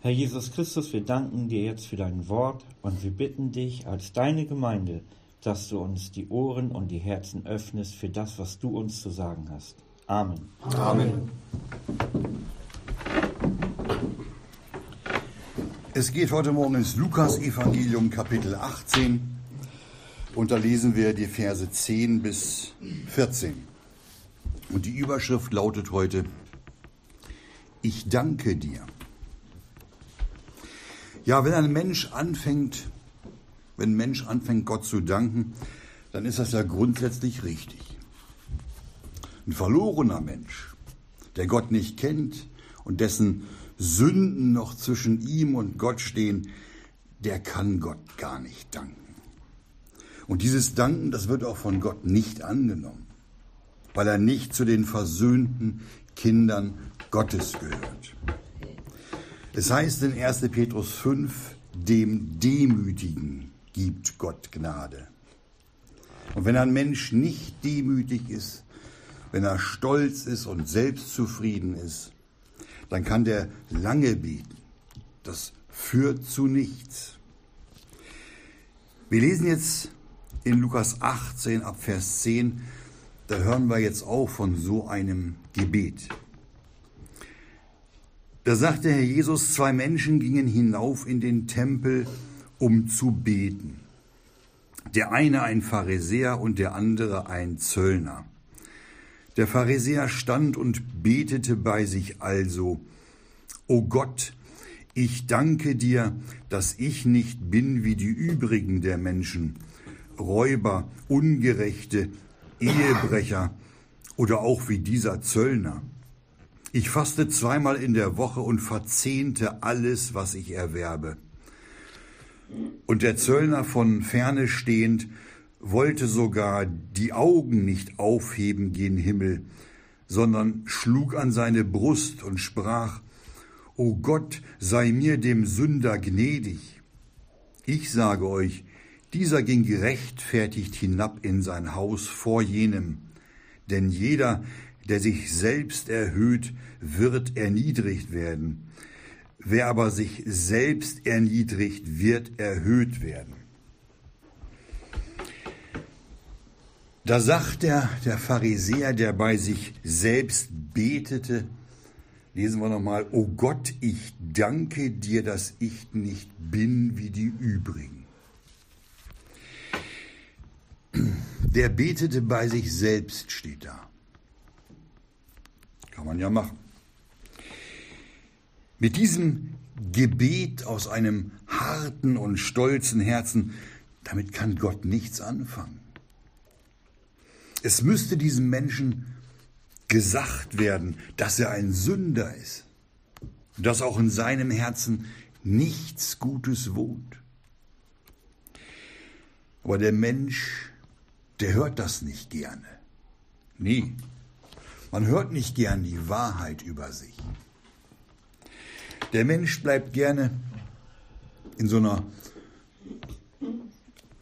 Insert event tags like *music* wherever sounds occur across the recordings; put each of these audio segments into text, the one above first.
Herr Jesus Christus, wir danken dir jetzt für dein Wort und wir bitten dich als deine Gemeinde, dass du uns die Ohren und die Herzen öffnest für das, was du uns zu sagen hast. Amen. Amen. Es geht heute Morgen ins Lukas-Evangelium, Kapitel 18. Und da lesen wir die Verse 10 bis 14. Und die Überschrift lautet heute, Ich danke dir. Ja, wenn ein Mensch anfängt, wenn ein Mensch anfängt, Gott zu danken, dann ist das ja grundsätzlich richtig. Ein verlorener Mensch, der Gott nicht kennt und dessen Sünden noch zwischen ihm und Gott stehen, der kann Gott gar nicht danken. Und dieses Danken, das wird auch von Gott nicht angenommen, weil er nicht zu den versöhnten Kindern Gottes gehört. Es heißt in 1. Petrus 5, dem Demütigen gibt Gott Gnade. Und wenn ein Mensch nicht demütig ist, wenn er stolz ist und selbstzufrieden ist, dann kann der lange beten. Das führt zu nichts. Wir lesen jetzt in Lukas 18 ab Vers 10, da hören wir jetzt auch von so einem Gebet. Da sagte Herr Jesus, zwei Menschen gingen hinauf in den Tempel, um zu beten. Der eine ein Pharisäer und der andere ein Zöllner. Der Pharisäer stand und betete bei sich also, O Gott, ich danke dir, dass ich nicht bin wie die übrigen der Menschen, Räuber, Ungerechte, Ehebrecher oder auch wie dieser Zöllner. Ich faste zweimal in der Woche und verzehnte alles, was ich erwerbe. Und der Zöllner von ferne stehend wollte sogar die Augen nicht aufheben gen Himmel, sondern schlug an seine Brust und sprach, O Gott, sei mir dem Sünder gnädig. Ich sage euch, dieser ging gerechtfertigt hinab in sein Haus vor jenem, denn jeder, der sich selbst erhöht, wird erniedrigt werden. Wer aber sich selbst erniedrigt, wird erhöht werden. Da sagt der, der Pharisäer, der bei sich selbst betete, lesen wir nochmal, O Gott, ich danke dir, dass ich nicht bin wie die übrigen. Der betete bei sich selbst, steht da. Kann man ja machen. Mit diesem Gebet aus einem harten und stolzen Herzen, damit kann Gott nichts anfangen. Es müsste diesem Menschen gesagt werden, dass er ein Sünder ist, dass auch in seinem Herzen nichts Gutes wohnt. Aber der Mensch, der hört das nicht gerne. Nie. Man hört nicht gern die Wahrheit über sich. Der Mensch bleibt gerne in so einer,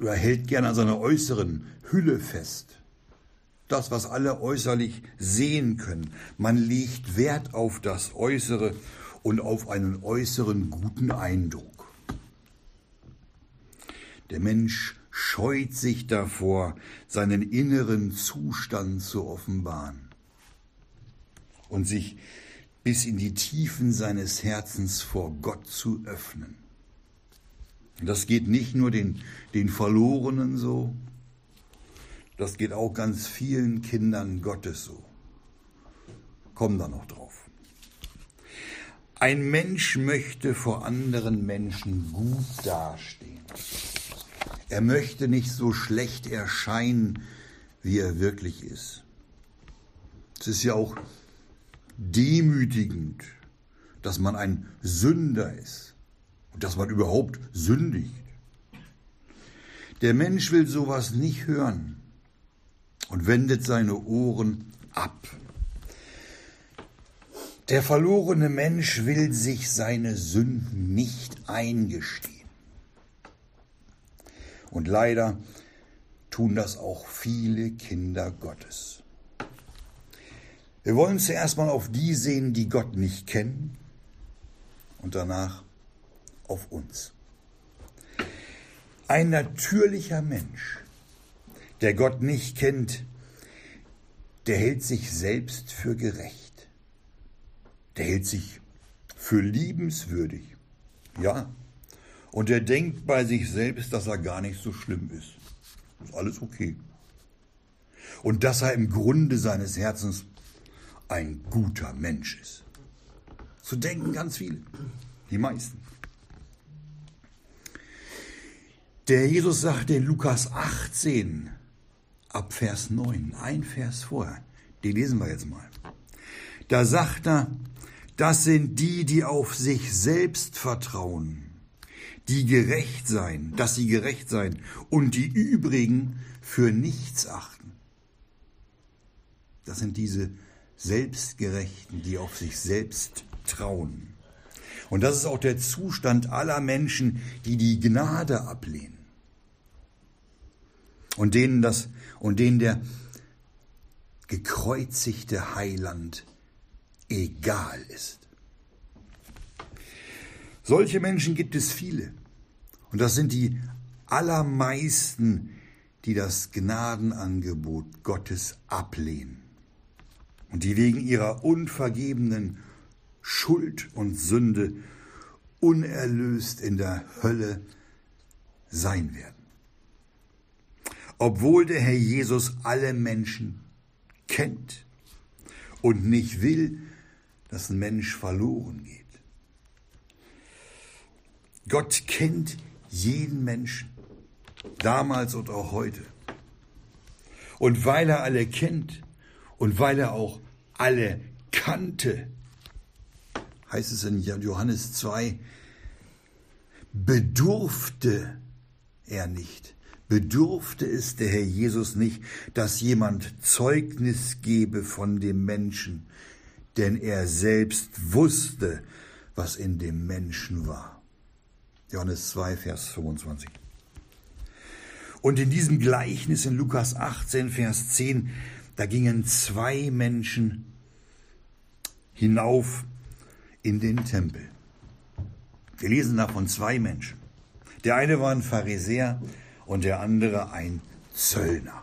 oder hält gerne an seiner äußeren Hülle fest das, was alle äußerlich sehen können. Man legt Wert auf das Äußere und auf einen äußeren guten Eindruck. Der Mensch scheut sich davor, seinen inneren Zustand zu offenbaren und sich bis in die Tiefen seines Herzens vor Gott zu öffnen. Das geht nicht nur den, den Verlorenen so, das geht auch ganz vielen Kindern Gottes so. Kommen da noch drauf. Ein Mensch möchte vor anderen Menschen gut dastehen. Er möchte nicht so schlecht erscheinen, wie er wirklich ist. Es ist ja auch demütigend, dass man ein Sünder ist und dass man überhaupt sündigt. Der Mensch will sowas nicht hören und wendet seine Ohren ab. Der verlorene Mensch will sich seine Sünden nicht eingestehen. Und leider tun das auch viele Kinder Gottes. Wir wollen zuerst mal auf die sehen, die Gott nicht kennen und danach auf uns. Ein natürlicher Mensch, der Gott nicht kennt, der hält sich selbst für gerecht. Der hält sich für liebenswürdig. Ja. Und er denkt bei sich selbst, dass er gar nicht so schlimm ist. Ist alles okay. Und dass er im Grunde seines Herzens ein guter Mensch ist. So denken ganz viele, die meisten. Der Jesus sagt in Lukas 18, ab Vers 9, ein Vers vorher, die lesen wir jetzt mal. Da sagt er, das sind die, die auf sich selbst vertrauen, die gerecht sein, dass sie gerecht sein und die übrigen für nichts achten. Das sind diese Selbstgerechten, die auf sich selbst trauen. Und das ist auch der Zustand aller Menschen, die die Gnade ablehnen. Und denen das, und denen der gekreuzigte Heiland egal ist. Solche Menschen gibt es viele. Und das sind die allermeisten, die das Gnadenangebot Gottes ablehnen und die wegen ihrer unvergebenen Schuld und Sünde unerlöst in der Hölle sein werden. Obwohl der Herr Jesus alle Menschen kennt und nicht will, dass ein Mensch verloren geht. Gott kennt jeden Menschen, damals und auch heute. Und weil er alle kennt und weil er auch alle kannte, heißt es in Johannes 2, bedurfte er nicht, bedurfte es der Herr Jesus nicht, dass jemand Zeugnis gebe von dem Menschen, denn er selbst wusste, was in dem Menschen war. Johannes 2, Vers 25. Und in diesem Gleichnis in Lukas 18, Vers 10, da gingen zwei Menschen hinauf in den Tempel. Wir lesen davon zwei Menschen. Der eine war ein Pharisäer und der andere ein Zöllner.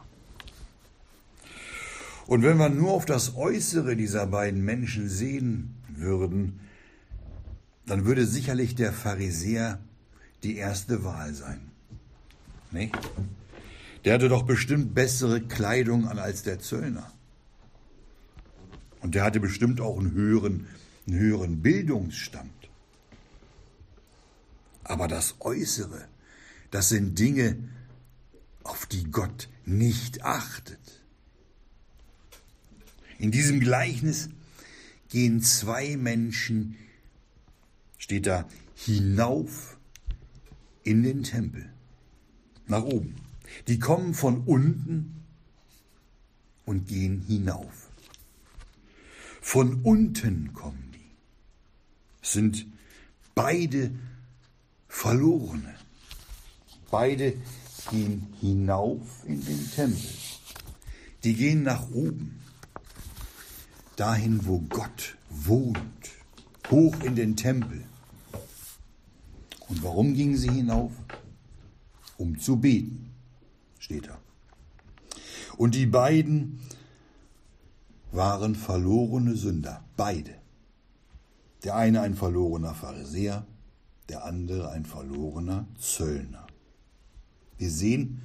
Und wenn wir nur auf das Äußere dieser beiden Menschen sehen würden, dann würde sicherlich der Pharisäer die erste Wahl sein. Nicht? Der hatte doch bestimmt bessere Kleidung an als der Zöllner. Und der hatte bestimmt auch einen höheren, einen höheren Bildungsstand. Aber das Äußere, das sind Dinge, auf die Gott nicht achtet. In diesem Gleichnis gehen zwei Menschen, steht da, hinauf in den Tempel, nach oben. Die kommen von unten und gehen hinauf. Von unten kommen die. Sind beide Verlorene. Beide gehen hinauf in den Tempel. Die gehen nach oben, dahin, wo Gott wohnt, hoch in den Tempel. Und warum gingen sie hinauf? Um zu beten, steht da. Und die beiden waren verlorene Sünder, beide. Der eine ein verlorener Pharisäer, der andere ein verlorener Zöllner. Wir sehen,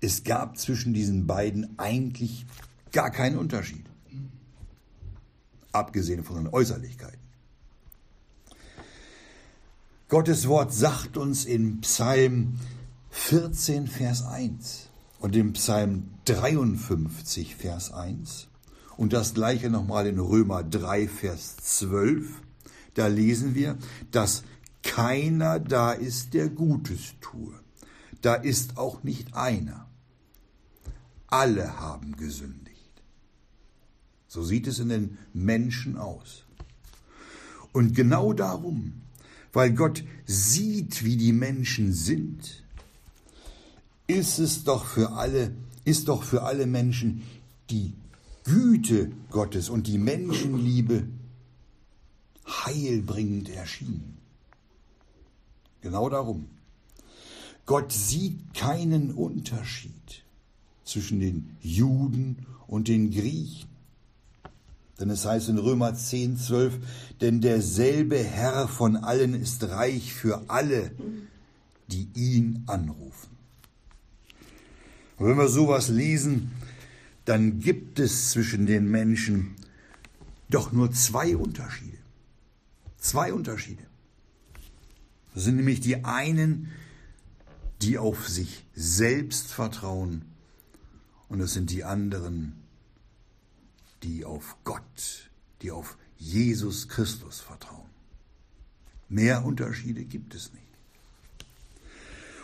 es gab zwischen diesen beiden eigentlich gar keinen Unterschied, abgesehen von den Äußerlichkeiten. Gottes Wort sagt uns in Psalm 14, Vers 1 und im Psalm 53, Vers 1 und das gleiche nochmal in Römer 3, Vers 12, da lesen wir, dass keiner da ist, der Gutes tue. Da ist auch nicht einer. Alle haben gesündigt. So sieht es in den Menschen aus. Und genau darum, weil Gott sieht, wie die Menschen sind, ist es doch für alle, ist doch für alle Menschen die Güte Gottes und die Menschenliebe heilbringend erschienen. Genau darum. Gott sieht keinen Unterschied zwischen den Juden und den Griechen. Denn es heißt in Römer 10, 12, denn derselbe Herr von allen ist reich für alle, die ihn anrufen. Und wenn wir sowas lesen, dann gibt es zwischen den Menschen doch nur zwei Unterschiede. Zwei Unterschiede. Das sind nämlich die einen, die auf sich selbst vertrauen, und es sind die anderen, die auf Gott, die auf Jesus Christus vertrauen. Mehr Unterschiede gibt es nicht.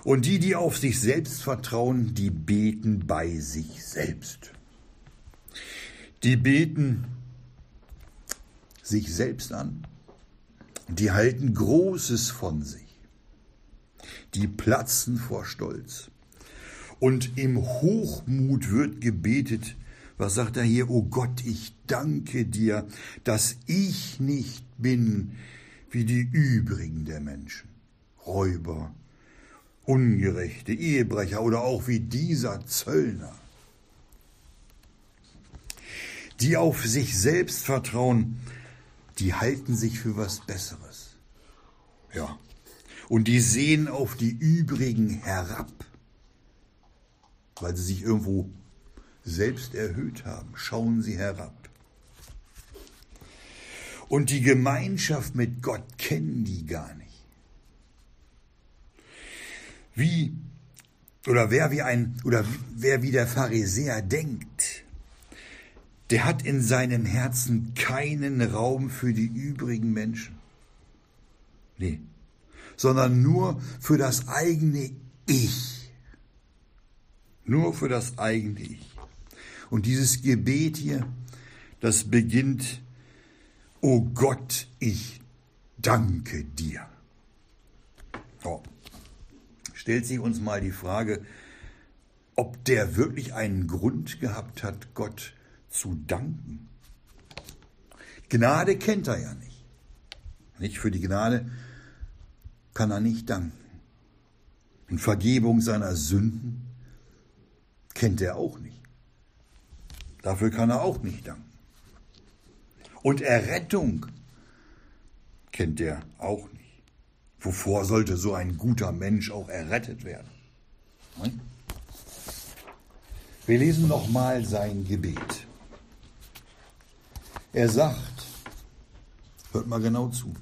Und die, die auf sich selbst vertrauen, die beten bei sich selbst. Die beten sich selbst an. Die halten Großes von sich. Die platzen vor Stolz. Und im Hochmut wird gebetet, was sagt er hier? O Gott, ich danke dir, dass ich nicht bin wie die übrigen der Menschen. Räuber, Ungerechte, Ehebrecher oder auch wie dieser Zöllner. Die auf sich selbst vertrauen, die halten sich für was Besseres. Ja. Und die sehen auf die übrigen herab, weil sie sich irgendwo selbst erhöht haben. Schauen sie herab. Und die Gemeinschaft mit Gott kennen die gar nicht wie oder wer wie ein oder wer wie der Pharisäer denkt, der hat in seinem Herzen keinen Raum für die übrigen Menschen. Nee, sondern nur für das eigene Ich. Nur für das eigene Ich. Und dieses Gebet hier, das beginnt, O Gott, ich danke dir. Oh stellt sich uns mal die Frage, ob der wirklich einen Grund gehabt hat, Gott zu danken. Gnade kennt er ja nicht. Nicht für die Gnade kann er nicht danken. Und Vergebung seiner Sünden kennt er auch nicht. Dafür kann er auch nicht danken. Und Errettung kennt er auch nicht. Wovor sollte so ein guter Mensch auch errettet werden? Wir lesen nochmal sein Gebet. Er sagt, hört mal genau zu,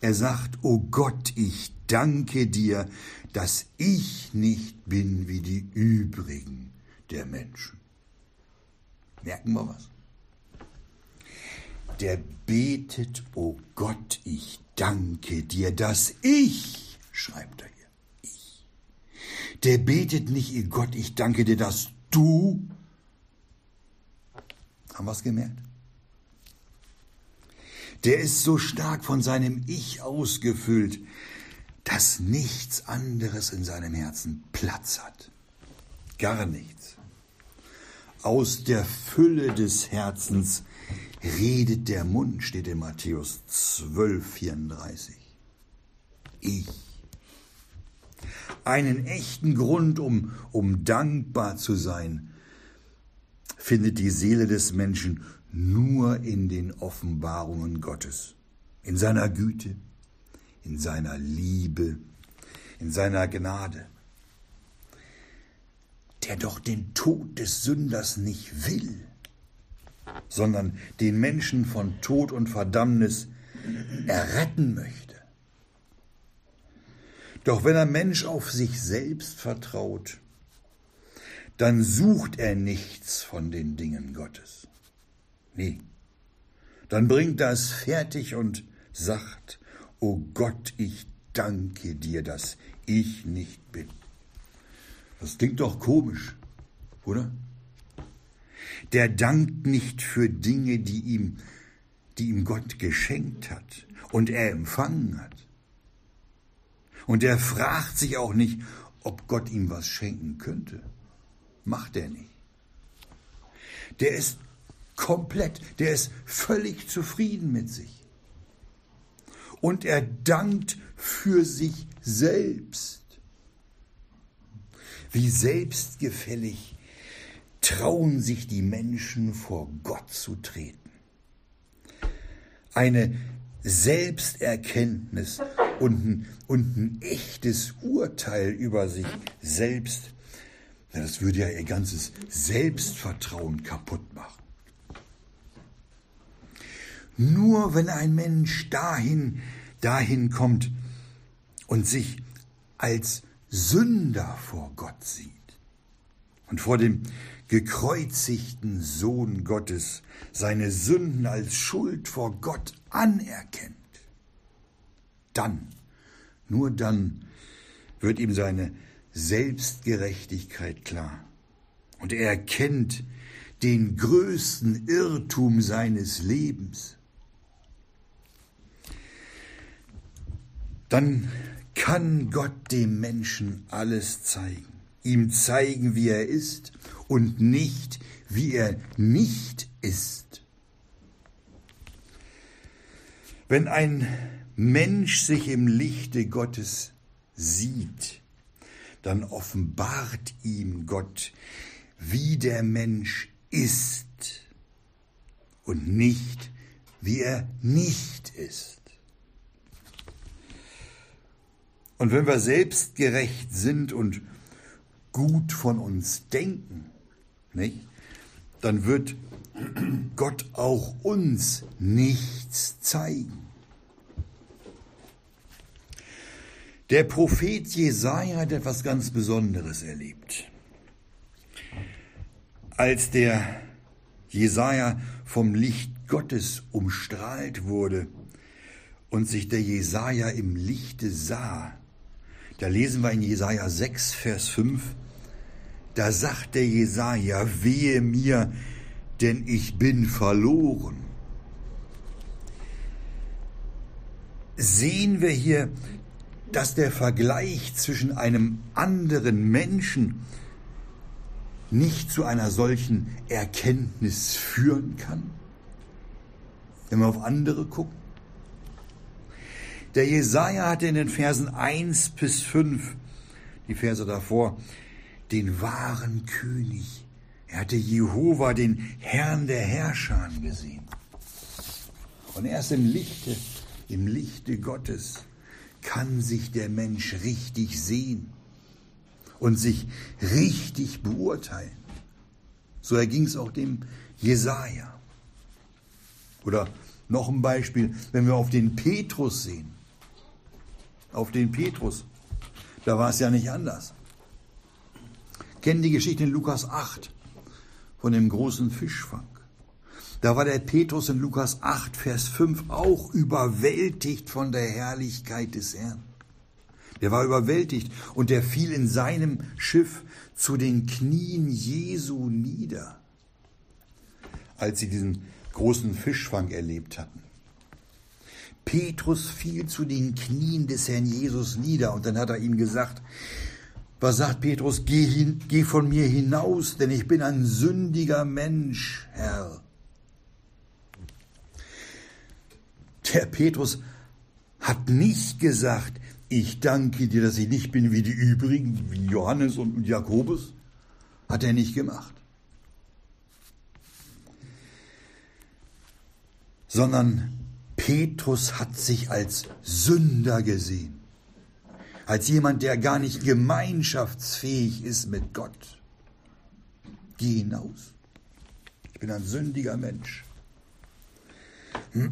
er sagt, O Gott, ich danke dir, dass ich nicht bin wie die übrigen der Menschen. Merken wir was? Der betet, O Gott, ich danke dir, dass ich, schreibt er hier, ich, der betet nicht, Gott, ich danke dir, dass du, haben wir es gemerkt? Der ist so stark von seinem Ich ausgefüllt, dass nichts anderes in seinem Herzen Platz hat. Gar nichts. Aus der Fülle des Herzens redet der Mund, steht in Matthäus 12, 34. Ich. Einen echten Grund, um, um dankbar zu sein, findet die Seele des Menschen nur in den Offenbarungen Gottes, in seiner Güte, in seiner Liebe, in seiner Gnade, der doch den Tod des Sünders nicht will sondern den Menschen von Tod und Verdammnis erretten möchte. Doch wenn ein Mensch auf sich selbst vertraut, dann sucht er nichts von den Dingen Gottes. Nee, dann bringt er es fertig und sagt, O Gott, ich danke dir, dass ich nicht bin. Das klingt doch komisch, oder? Der dankt nicht für Dinge, die ihm, die ihm Gott geschenkt hat und er empfangen hat. Und er fragt sich auch nicht, ob Gott ihm was schenken könnte. Macht er nicht. Der ist komplett, der ist völlig zufrieden mit sich. und er dankt für sich selbst. Wie selbstgefällig trauen sich die Menschen vor Gott zu treten. Eine Selbsterkenntnis und ein, und ein echtes Urteil über sich selbst, das würde ja ihr ganzes Selbstvertrauen kaputt machen. Nur wenn ein Mensch dahin, dahin kommt und sich als Sünder vor Gott sieht und vor dem gekreuzigten Sohn Gottes seine Sünden als Schuld vor Gott anerkennt, dann, nur dann wird ihm seine Selbstgerechtigkeit klar. Und er erkennt den größten Irrtum seines Lebens. Dann kann Gott dem Menschen alles zeigen, ihm zeigen, wie er ist und nicht, wie er nicht ist. Wenn ein Mensch sich im Lichte Gottes sieht, dann offenbart ihm Gott, wie der Mensch ist und nicht, wie er nicht ist. Und wenn wir selbstgerecht sind und gut von uns denken, nicht, dann wird Gott auch uns nichts zeigen. Der Prophet Jesaja hat etwas ganz Besonderes erlebt. Als der Jesaja vom Licht Gottes umstrahlt wurde und sich der Jesaja im Lichte sah, da lesen wir in Jesaja 6, Vers 5, da sagt der Jesaja, wehe mir, denn ich bin verloren. Sehen wir hier, dass der Vergleich zwischen einem anderen Menschen nicht zu einer solchen Erkenntnis führen kann? Wenn wir auf andere gucken. Der Jesaja hatte in den Versen 1 bis 5, die Verse davor, den wahren König. Er hatte Jehova, den Herrn der Herrscher, gesehen. Und erst im Lichte, im Lichte Gottes kann sich der Mensch richtig sehen und sich richtig beurteilen. So erging es auch dem Jesaja. Oder noch ein Beispiel, wenn wir auf den Petrus sehen auf den Petrus. Da war es ja nicht anders. Kennen die Geschichte in Lukas 8 von dem großen Fischfang. Da war der Petrus in Lukas 8, Vers 5 auch überwältigt von der Herrlichkeit des Herrn. Der war überwältigt und der fiel in seinem Schiff zu den Knien Jesu nieder, als sie diesen großen Fischfang erlebt hatten. Petrus fiel zu den Knien des Herrn Jesus nieder und dann hat er ihm gesagt, was sagt Petrus, geh, hin, geh von mir hinaus, denn ich bin ein sündiger Mensch, Herr. Der Petrus hat nicht gesagt, ich danke dir, dass ich nicht bin wie die übrigen, wie Johannes und Jakobus. Hat er nicht gemacht. Sondern Petrus hat sich als Sünder gesehen, als jemand, der gar nicht gemeinschaftsfähig ist mit Gott. Geh hinaus. Ich bin ein sündiger Mensch. *clears throat*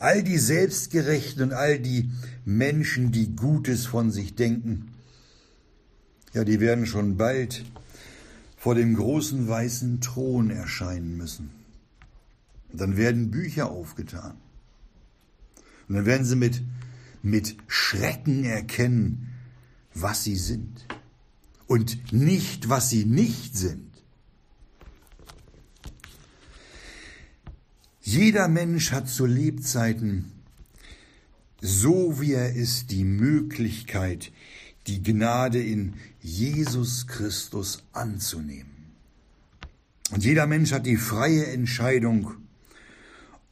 All die Selbstgerechten und all die Menschen, die Gutes von sich denken, ja, die werden schon bald vor dem großen weißen Thron erscheinen müssen. Und dann werden Bücher aufgetan. Und dann werden sie mit, mit Schrecken erkennen, was sie sind. Und nicht, was sie nicht sind. Jeder Mensch hat zu Lebzeiten, so wie er ist, die Möglichkeit, die Gnade in Jesus Christus anzunehmen. Und jeder Mensch hat die freie Entscheidung,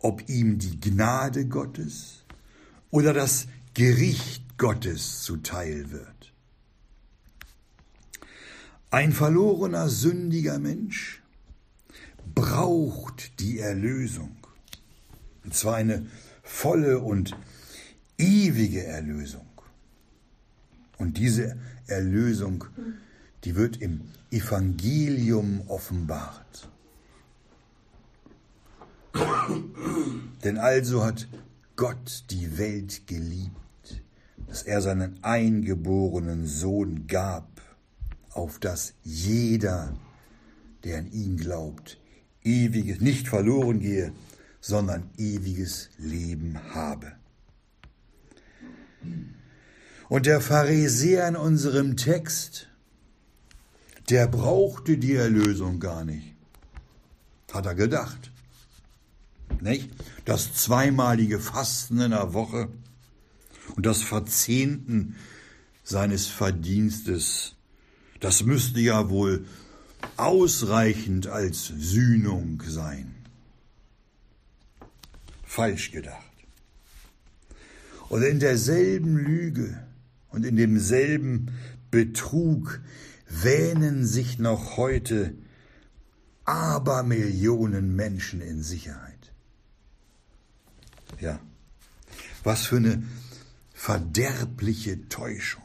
ob ihm die Gnade Gottes oder das Gericht Gottes zuteil wird. Ein verlorener, sündiger Mensch braucht die Erlösung. Und zwar eine volle und ewige Erlösung. Und diese Erlösung, die wird im Evangelium offenbart. Denn also hat Gott die Welt geliebt, dass er seinen eingeborenen Sohn gab, auf dass jeder, der an ihn glaubt, ewiges, nicht verloren gehe, sondern ewiges Leben habe. Und der Pharisäer in unserem Text, der brauchte die Erlösung gar nicht, hat er gedacht. Nicht? Das zweimalige Fasten in der Woche und das Verzehnten seines Verdienstes, das müsste ja wohl ausreichend als Sühnung sein. Falsch gedacht. Und in derselben Lüge und in demselben Betrug wähnen sich noch heute Abermillionen Menschen in Sicherheit. Ja, was für eine verderbliche Täuschung,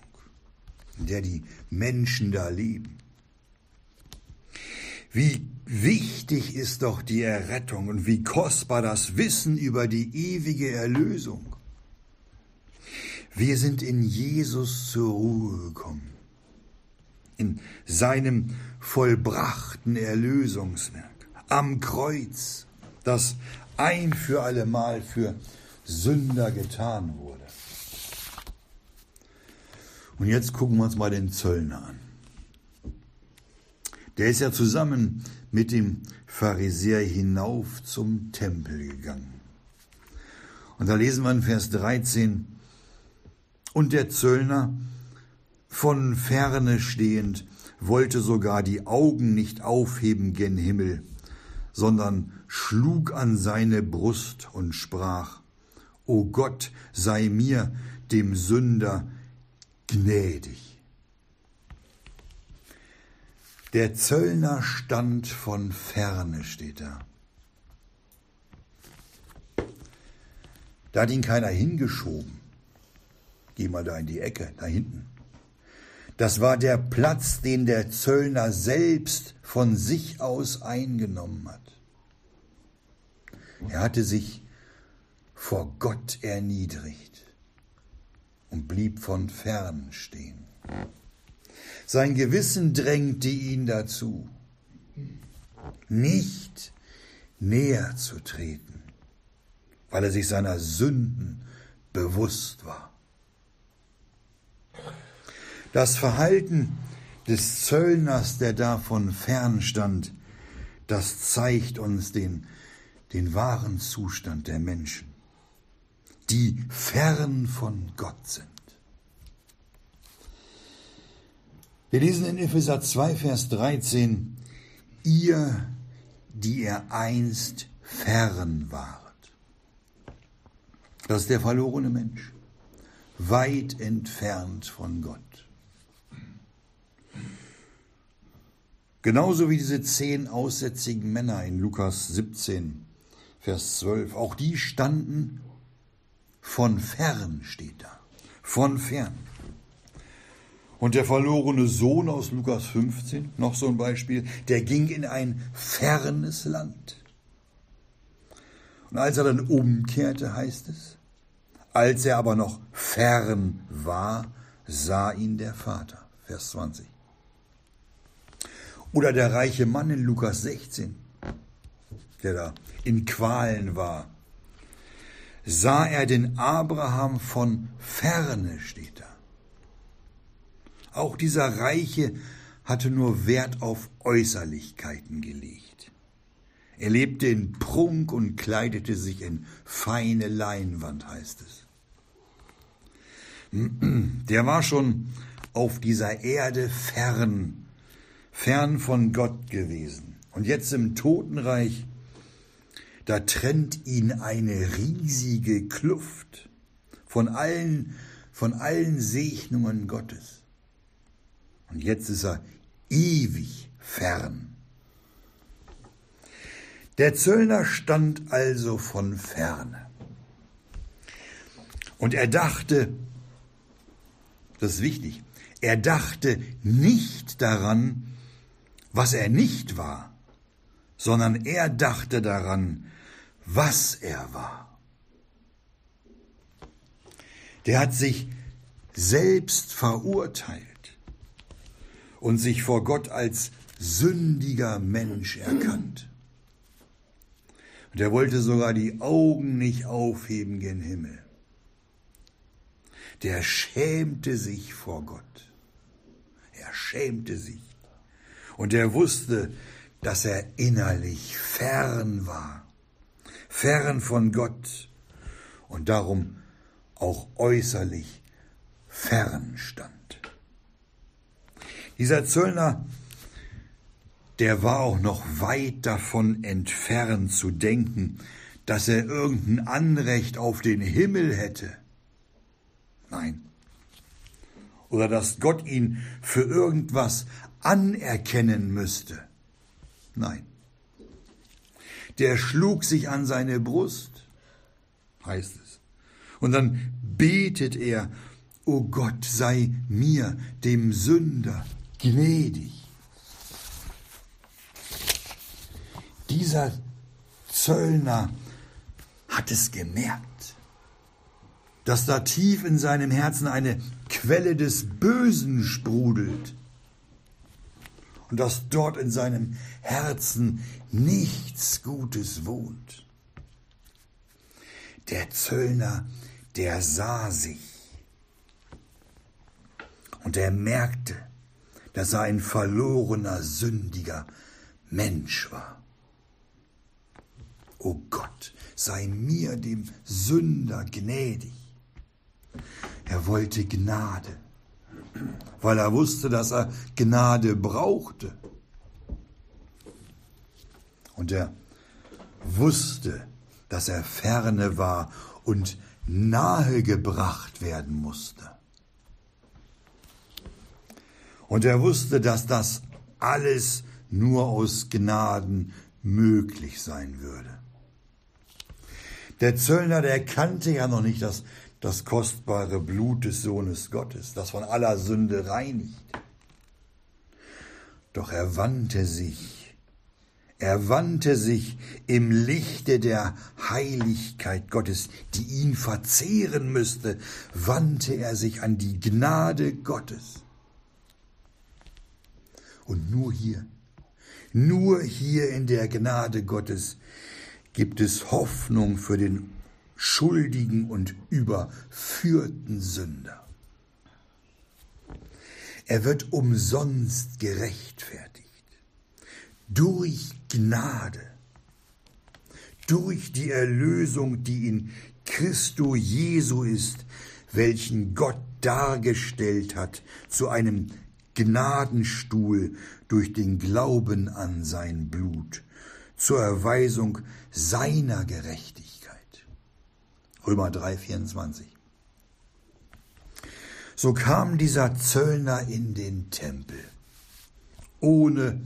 in der die Menschen da leben. Wie wichtig ist doch die Errettung und wie kostbar das Wissen über die ewige Erlösung. Wir sind in Jesus zur Ruhe gekommen, in seinem vollbrachten Erlösungswerk, am Kreuz, das ein für allemal für Sünder getan wurde. Und jetzt gucken wir uns mal den Zöllner an. Der ist ja zusammen mit dem Pharisäer hinauf zum Tempel gegangen. Und da lesen wir in Vers 13, und der Zöllner, von ferne stehend, wollte sogar die Augen nicht aufheben gen Himmel, sondern schlug an seine Brust und sprach, O Gott, sei mir, dem Sünder, gnädig. Der Zöllner stand von ferne, steht da. Da hat ihn keiner hingeschoben. Geh mal da in die Ecke, da hinten. Das war der Platz, den der Zöllner selbst von sich aus eingenommen hat. Er hatte sich vor Gott erniedrigt und blieb von fern stehen. Sein Gewissen drängte ihn dazu, nicht näher zu treten, weil er sich seiner Sünden bewusst war. Das Verhalten des Zöllners, der da von fern stand, das zeigt uns den, den wahren Zustand der Menschen, die fern von Gott sind. Wir lesen in Epheser 2, Vers 13, ihr, die ihr einst fern wart. Das ist der verlorene Mensch, weit entfernt von Gott. Genauso wie diese zehn aussätzigen Männer in Lukas 17, Vers 12. Auch die standen von fern, steht da. Von fern. Und der verlorene Sohn aus Lukas 15, noch so ein Beispiel, der ging in ein fernes Land. Und als er dann umkehrte, heißt es, als er aber noch fern war, sah ihn der Vater. Vers 20. Oder der reiche Mann in Lukas 16, der da in Qualen war. Sah er den Abraham von ferne, steht da. Auch dieser Reiche hatte nur Wert auf Äußerlichkeiten gelegt. Er lebte in Prunk und kleidete sich in feine Leinwand, heißt es. *clears throat* Der war schon auf dieser Erde fern fern von Gott gewesen. Und jetzt im Totenreich, da trennt ihn eine riesige Kluft von allen, von allen Segnungen Gottes. Und jetzt ist er ewig fern. Der Zöllner stand also von ferne. Und er dachte, das ist wichtig, er dachte nicht daran, was er nicht war, sondern er dachte daran, was er war. Der hat sich selbst verurteilt und sich vor Gott als sündiger Mensch erkannt. Und er wollte sogar die Augen nicht aufheben gen Himmel. Der schämte sich vor Gott. Er schämte sich. Und er wusste, dass er innerlich fern war, fern von Gott und darum auch äußerlich fern stand. Dieser Zöllner der war auch noch weit davon entfernt zu denken, dass er irgendein Anrecht auf den Himmel hätte. Nein. Oder dass Gott ihn für irgendwas anerkennen müsste. Nein. Der schlug sich an seine Brust, heißt es. Und dann betet er, O Gott, sei mir, dem Sünder, gnädig. Dieser Zöllner hat es gemerkt, dass da tief in seinem Herzen eine Quelle des Bösen sprudelt und dass dort in seinem Herzen nichts Gutes wohnt. Der Zöllner, der sah sich und er merkte, dass er ein verlorener, sündiger Mensch war. O Gott, sei mir dem Sünder gnädig. Er wollte Gnade, weil er wusste, dass er Gnade brauchte. Und er wusste, dass er ferne war und nahe gebracht werden musste. Und er wusste, dass das alles nur aus Gnaden möglich sein würde. Der Zöllner, der kannte ja noch nicht das, das kostbare Blut des Sohnes Gottes, das von aller Sünde reinigt. Doch er wandte sich, er wandte sich im Lichte der Heiligkeit Gottes, die ihn verzehren müsste, wandte er sich an die Gnade Gottes. Und nur hier, nur hier in der Gnade Gottes gibt es Hoffnung für den schuldigen und überführten Sünder. Er wird umsonst gerechtfertigt. Durch Gnade. Durch die Erlösung, die in Christo Jesu ist, welchen Gott dargestellt hat zu einem Gnadenstuhl durch den Glauben an sein Blut zur Erweisung seiner Gerechtigkeit. Römer 3, 24. So kam dieser Zöllner in den Tempel, ohne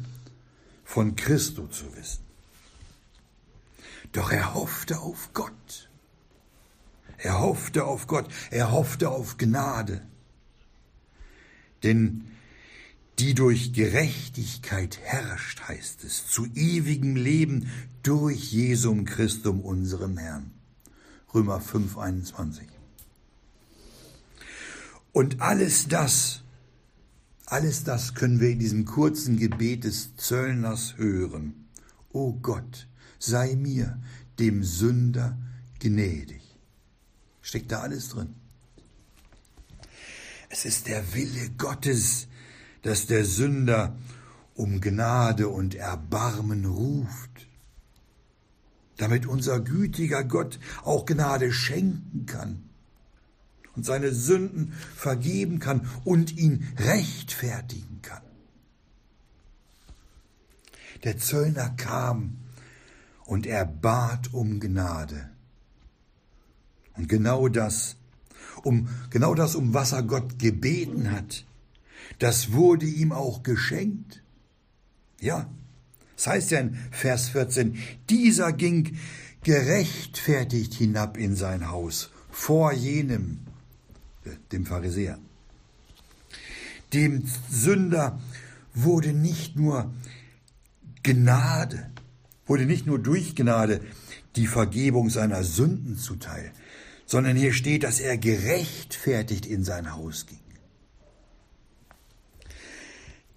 von Christo zu wissen. Doch er hoffte auf Gott. Er hoffte auf Gott, er hoffte auf Gnade. Denn die durch Gerechtigkeit herrscht, heißt es, zu ewigem Leben durch Jesum Christum, unserem Herrn. Römer 5, 21. Und alles das, alles das können wir in diesem kurzen Gebet des Zöllners hören. O Gott, sei mir, dem Sünder, gnädig. Steckt da alles drin. Es ist der Wille Gottes, dass der Sünder um Gnade und Erbarmen ruft, damit unser gütiger Gott auch Gnade schenken kann und seine Sünden vergeben kann und ihn rechtfertigen kann. Der Zöllner kam und er bat um Gnade. Und genau das um genau das, um was er Gott gebeten hat, das wurde ihm auch geschenkt. Ja, das heißt ja in Vers 14, dieser ging gerechtfertigt hinab in sein Haus vor jenem, äh, dem Pharisäer. Dem Sünder wurde nicht nur Gnade, wurde nicht nur durch Gnade die Vergebung seiner Sünden zuteil, sondern hier steht, dass er gerechtfertigt in sein Haus ging.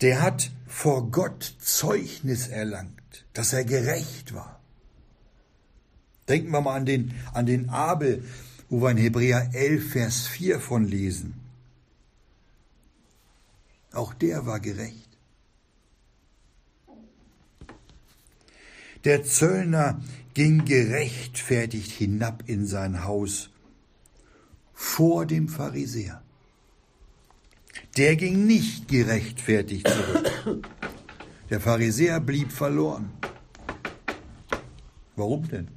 Der hat vor Gott Zeugnis erlangt, dass er gerecht war. Denken wir mal an den, an den Abel, wo wir in Hebräer 11, Vers 4 von lesen. Auch der war gerecht. Der Zöllner ging gerechtfertigt hinab in sein Haus vor dem Pharisäer. Der ging nicht gerechtfertigt zurück. Der Pharisäer blieb verloren. Warum denn?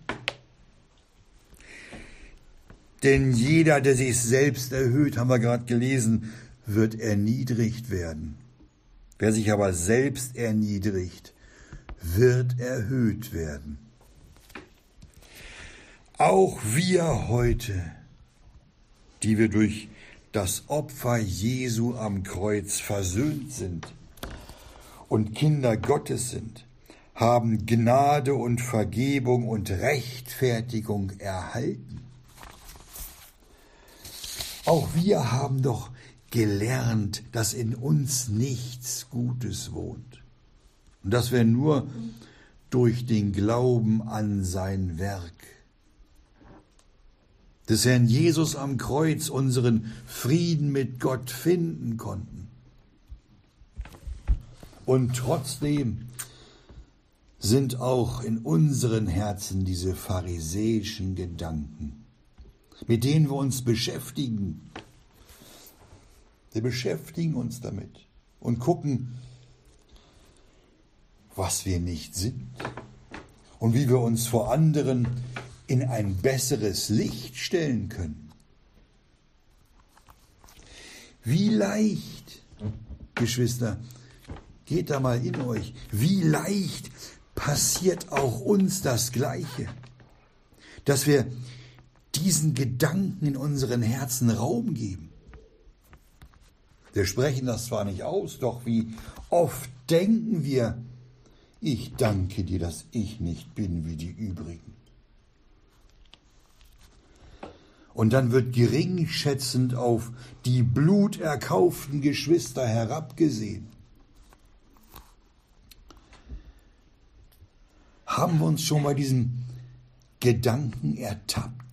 Denn jeder, der sich selbst erhöht, haben wir gerade gelesen, wird erniedrigt werden. Wer sich aber selbst erniedrigt, wird erhöht werden. Auch wir heute, die wir durch das Opfer Jesu am Kreuz versöhnt sind und Kinder Gottes sind, haben Gnade und Vergebung und Rechtfertigung erhalten. Auch wir haben doch gelernt, dass in uns nichts Gutes wohnt und dass wir nur durch den Glauben an sein Werk des Herrn Jesus am Kreuz unseren Frieden mit Gott finden konnten. Und trotzdem sind auch in unseren Herzen diese pharisäischen Gedanken mit denen wir uns beschäftigen. Wir beschäftigen uns damit und gucken, was wir nicht sind und wie wir uns vor anderen in ein besseres Licht stellen können. Wie leicht, Geschwister, geht da mal in euch, wie leicht passiert auch uns das Gleiche, dass wir diesen Gedanken in unseren Herzen Raum geben. Wir sprechen das zwar nicht aus, doch wie oft denken wir, ich danke dir, dass ich nicht bin wie die übrigen. Und dann wird geringschätzend auf die bluterkauften Geschwister herabgesehen. Haben wir uns schon bei diesem Gedanken ertappt?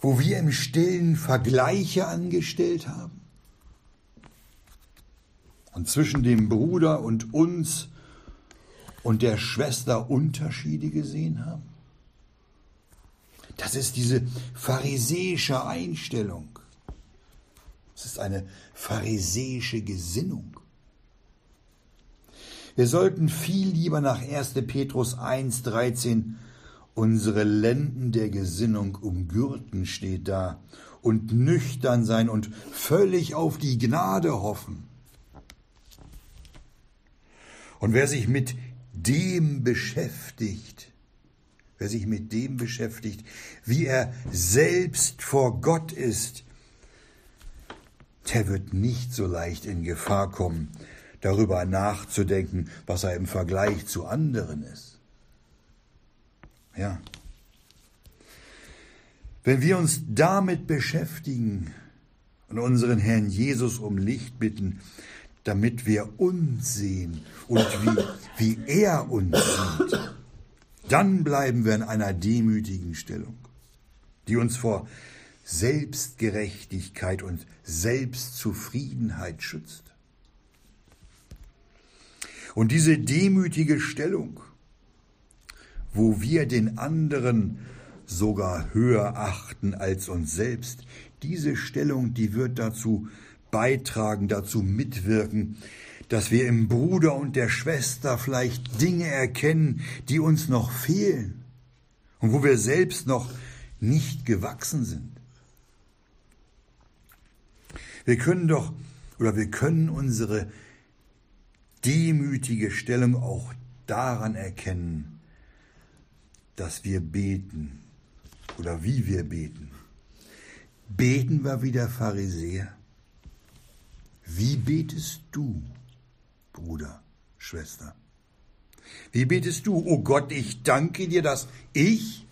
wo wir im stillen Vergleiche angestellt haben und zwischen dem Bruder und uns und der Schwester Unterschiede gesehen haben? Das ist diese pharisäische Einstellung. Das ist eine pharisäische Gesinnung. Wir sollten viel lieber nach 1. Petrus 1, 13 unsere Lenden der Gesinnung umgürten steht da und nüchtern sein und völlig auf die Gnade hoffen. Und wer sich mit dem beschäftigt, wer sich mit dem beschäftigt, wie er selbst vor Gott ist, der wird nicht so leicht in Gefahr kommen, darüber nachzudenken, was er im Vergleich zu anderen ist. Ja. Wenn wir uns damit beschäftigen und unseren Herrn Jesus um Licht bitten, damit wir uns sehen und wie, wie er uns sieht, dann bleiben wir in einer demütigen Stellung, die uns vor Selbstgerechtigkeit und Selbstzufriedenheit schützt. Und diese demütige Stellung wo wir den anderen sogar höher achten als uns selbst. Diese Stellung, die wird dazu beitragen, dazu mitwirken, dass wir im Bruder und der Schwester vielleicht Dinge erkennen, die uns noch fehlen und wo wir selbst noch nicht gewachsen sind. Wir können doch oder wir können unsere demütige Stellung auch daran erkennen, dass wir beten oder wie wir beten. Beten wir wie der Pharisäer? Wie betest du, Bruder, Schwester? Wie betest du, oh Gott, ich danke dir, dass ich?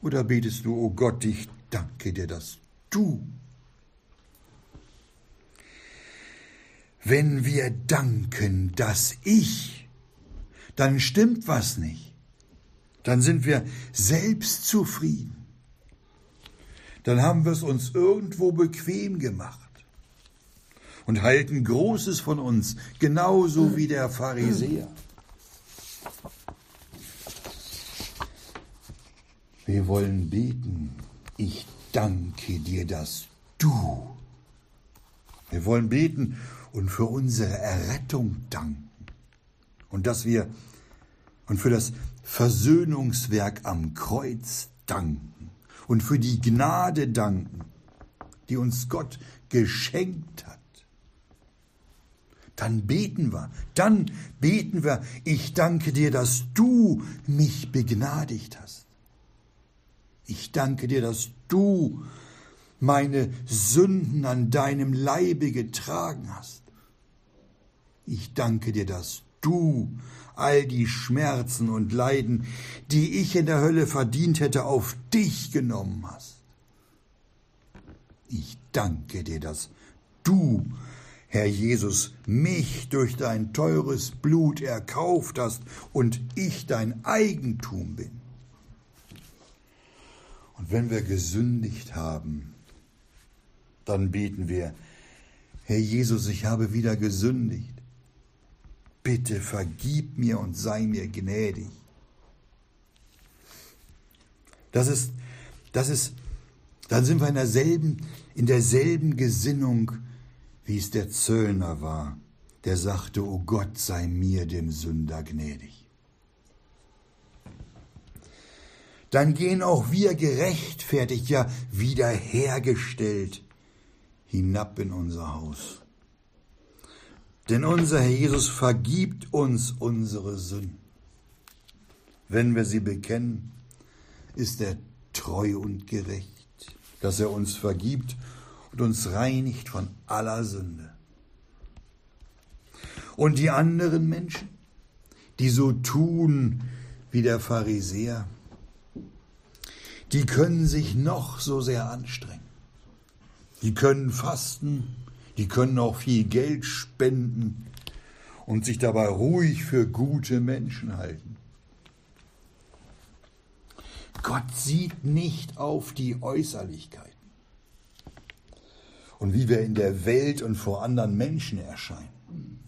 Oder betest du, oh Gott, ich danke dir, dass du? Wenn wir danken, dass ich, dann stimmt was nicht. Dann sind wir selbstzufrieden. Dann haben wir es uns irgendwo bequem gemacht und halten Großes von uns, genauso wie der Pharisäer. Wir wollen beten, ich danke dir, dass du. Wir wollen beten und für unsere Errettung danken und dass wir und für das Versöhnungswerk am Kreuz danken und für die Gnade danken, die uns Gott geschenkt hat. Dann beten wir, dann beten wir, ich danke dir, dass du mich begnadigt hast. Ich danke dir, dass du meine Sünden an deinem Leibe getragen hast. Ich danke dir, dass du all die Schmerzen und Leiden, die ich in der Hölle verdient hätte, auf dich genommen hast. Ich danke dir, dass du, Herr Jesus, mich durch dein teures Blut erkauft hast und ich dein Eigentum bin. Und wenn wir gesündigt haben, dann beten wir, Herr Jesus, ich habe wieder gesündigt. Bitte vergib mir und sei mir gnädig. Das ist, das ist, dann sind wir in derselben, in derselben Gesinnung, wie es der Zöllner war, der sagte, O Gott, sei mir dem Sünder gnädig. Dann gehen auch wir gerechtfertigt, ja wiederhergestellt hinab in unser Haus. Denn unser Herr Jesus vergibt uns unsere Sünden. Wenn wir sie bekennen, ist er treu und gerecht, dass er uns vergibt und uns reinigt von aller Sünde. Und die anderen Menschen, die so tun wie der Pharisäer, die können sich noch so sehr anstrengen. Die können fasten, die können auch viel Geld spenden und sich dabei ruhig für gute Menschen halten. Gott sieht nicht auf die Äußerlichkeiten und wie wir in der Welt und vor anderen Menschen erscheinen.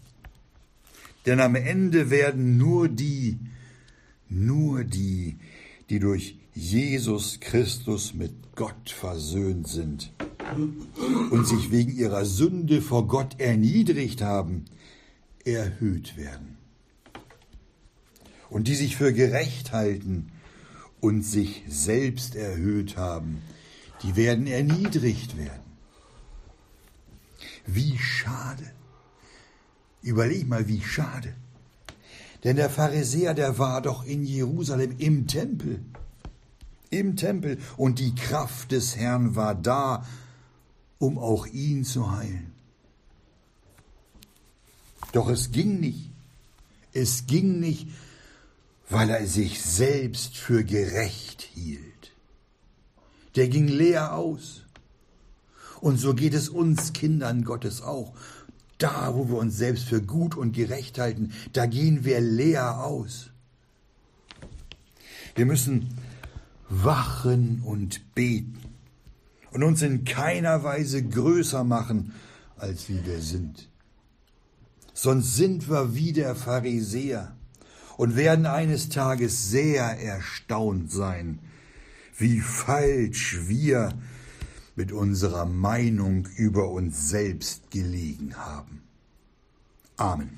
Denn am Ende werden nur die, nur die, die durch Jesus Christus mit Gott versöhnt sind, und sich wegen ihrer Sünde vor Gott erniedrigt haben, erhöht werden. Und die sich für gerecht halten und sich selbst erhöht haben, die werden erniedrigt werden. Wie schade. Überleg mal, wie schade. Denn der Pharisäer, der war doch in Jerusalem im Tempel. Im Tempel. Und die Kraft des Herrn war da um auch ihn zu heilen. Doch es ging nicht. Es ging nicht, weil er sich selbst für gerecht hielt. Der ging leer aus. Und so geht es uns Kindern Gottes auch. Da, wo wir uns selbst für gut und gerecht halten, da gehen wir leer aus. Wir müssen wachen und beten und uns in keiner Weise größer machen, als wie wir sind. Sonst sind wir wie der Pharisäer und werden eines Tages sehr erstaunt sein, wie falsch wir mit unserer Meinung über uns selbst gelegen haben. Amen.